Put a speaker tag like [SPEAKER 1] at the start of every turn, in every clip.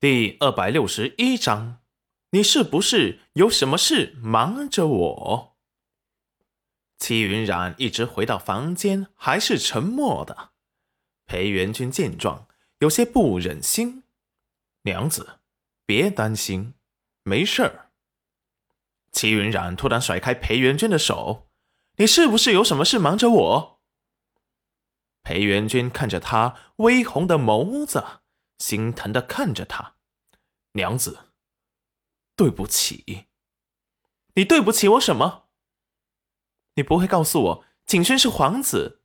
[SPEAKER 1] 第二百六十一章，你是不是有什么事瞒着我？齐云染一直回到房间，还是沉默的。裴元君见状，有些不忍心。娘子，别担心，没事儿。齐云染突然甩开裴元君的手：“你是不是有什么事瞒着我？”裴元君看着他微红的眸子。心疼的看着他，娘子，对不起。你对不起我什么？你不会告诉我景轩是皇子，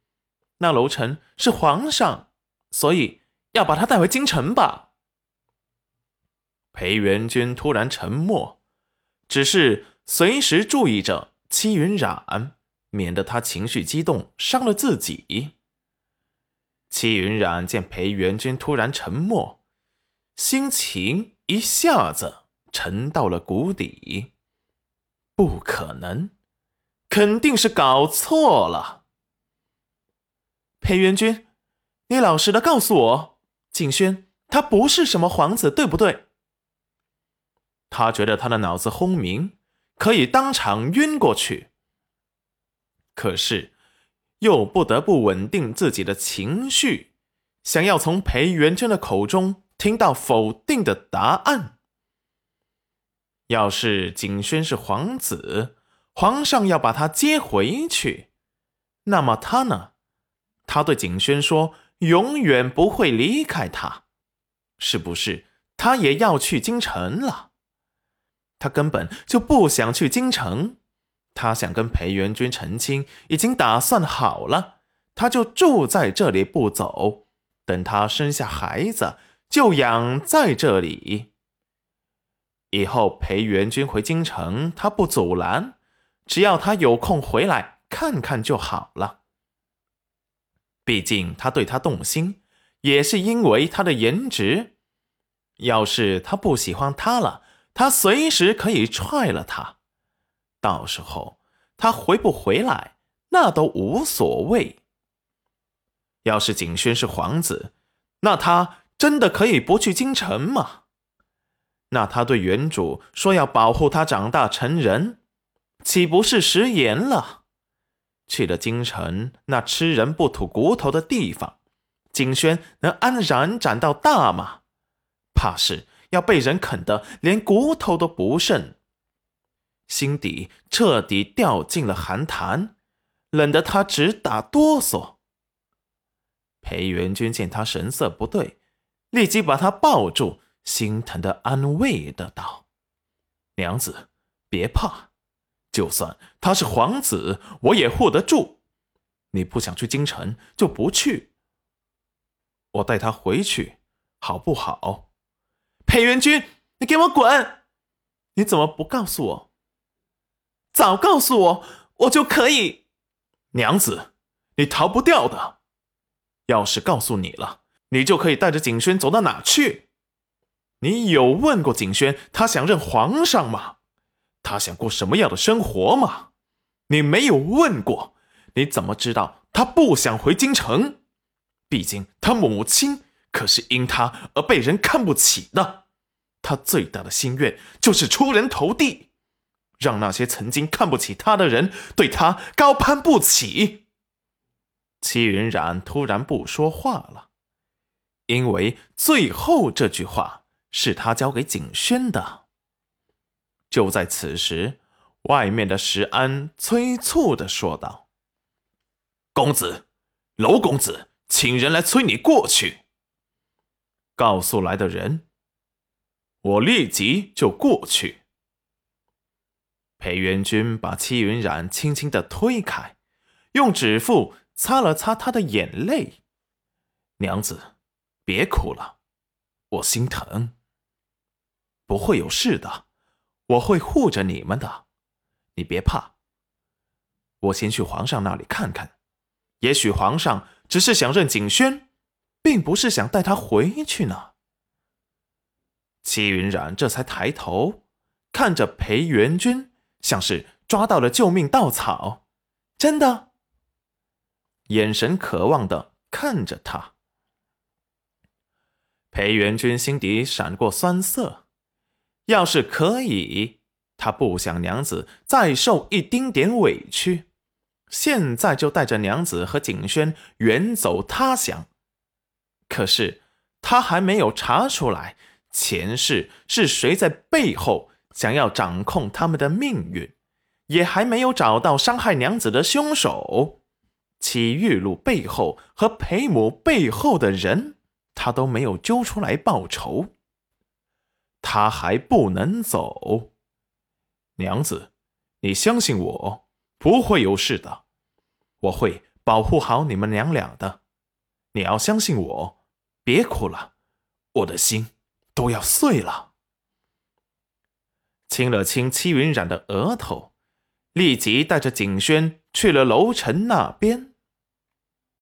[SPEAKER 1] 那楼臣是皇上，所以要把他带回京城吧？裴元君突然沉默，只是随时注意着戚云染，免得他情绪激动伤了自己。戚云染见裴元君突然沉默，心情一下子沉到了谷底。不可能，肯定是搞错了。裴元君，你老实的告诉我，景轩他不是什么皇子，对不对？他觉得他的脑子轰鸣，可以当场晕过去。可是。又不得不稳定自己的情绪，想要从裴元君的口中听到否定的答案。要是景轩是皇子，皇上要把他接回去，那么他呢？他对景轩说，永远不会离开他，是不是？他也要去京城了？他根本就不想去京城。他想跟裴元君成亲，已经打算好了，他就住在这里不走，等他生下孩子就养在这里。以后裴元君回京城，他不阻拦，只要他有空回来看看就好了。毕竟他对他动心，也是因为他的颜值。要是他不喜欢他了，他随时可以踹了他。到时候他回不回来，那都无所谓。要是景轩是皇子，那他真的可以不去京城吗？那他对原主说要保护他长大成人，岂不是食言了？去了京城，那吃人不吐骨头的地方，景轩能安然长到大吗？怕是要被人啃得连骨头都不剩。心底彻底掉进了寒潭，冷得他直打哆嗦。裴元君见他神色不对，立即把他抱住，心疼的安慰的道：“娘子，别怕，就算他是皇子，我也护得住。你不想去京城，就不去。我带他回去，好不好？”裴元君，你给我滚！你怎么不告诉我？早告诉我，我就可以。娘子，你逃不掉的。要是告诉你了，你就可以带着景轩走到哪去。你有问过景轩，他想认皇上吗？他想过什么样的生活吗？你没有问过，你怎么知道他不想回京城？毕竟他母亲可是因他而被人看不起的。他最大的心愿就是出人头地。让那些曾经看不起他的人对他高攀不起。戚云染突然不说话了，因为最后这句话是他交给景轩的。就在此时，外面的石安催促的说道：“公子，娄公子，请人来催你过去。”告诉来的人，我立即就过去。裴元君把戚云染轻轻的推开，用指腹擦了擦她的眼泪。娘子，别哭了，我心疼。不会有事的，我会护着你们的，你别怕。我先去皇上那里看看，也许皇上只是想认景轩，并不是想带他回去呢。戚云染这才抬头看着裴元君。像是抓到了救命稻草，真的。眼神渴望的看着他。裴元君心底闪过酸涩。要是可以，他不想娘子再受一丁点委屈，现在就带着娘子和景轩远走他乡。可是他还没有查出来前世是谁在背后想要掌控他们的命运，也还没有找到伤害娘子的凶手。齐玉露背后和裴母背后的人，他都没有揪出来报仇，他还不能走。娘子，你相信我，不会有事的，我会保护好你们娘俩的。你要相信我，别哭了，我的心都要碎了。亲了亲戚云染的额头，立即带着景轩去了楼臣那边。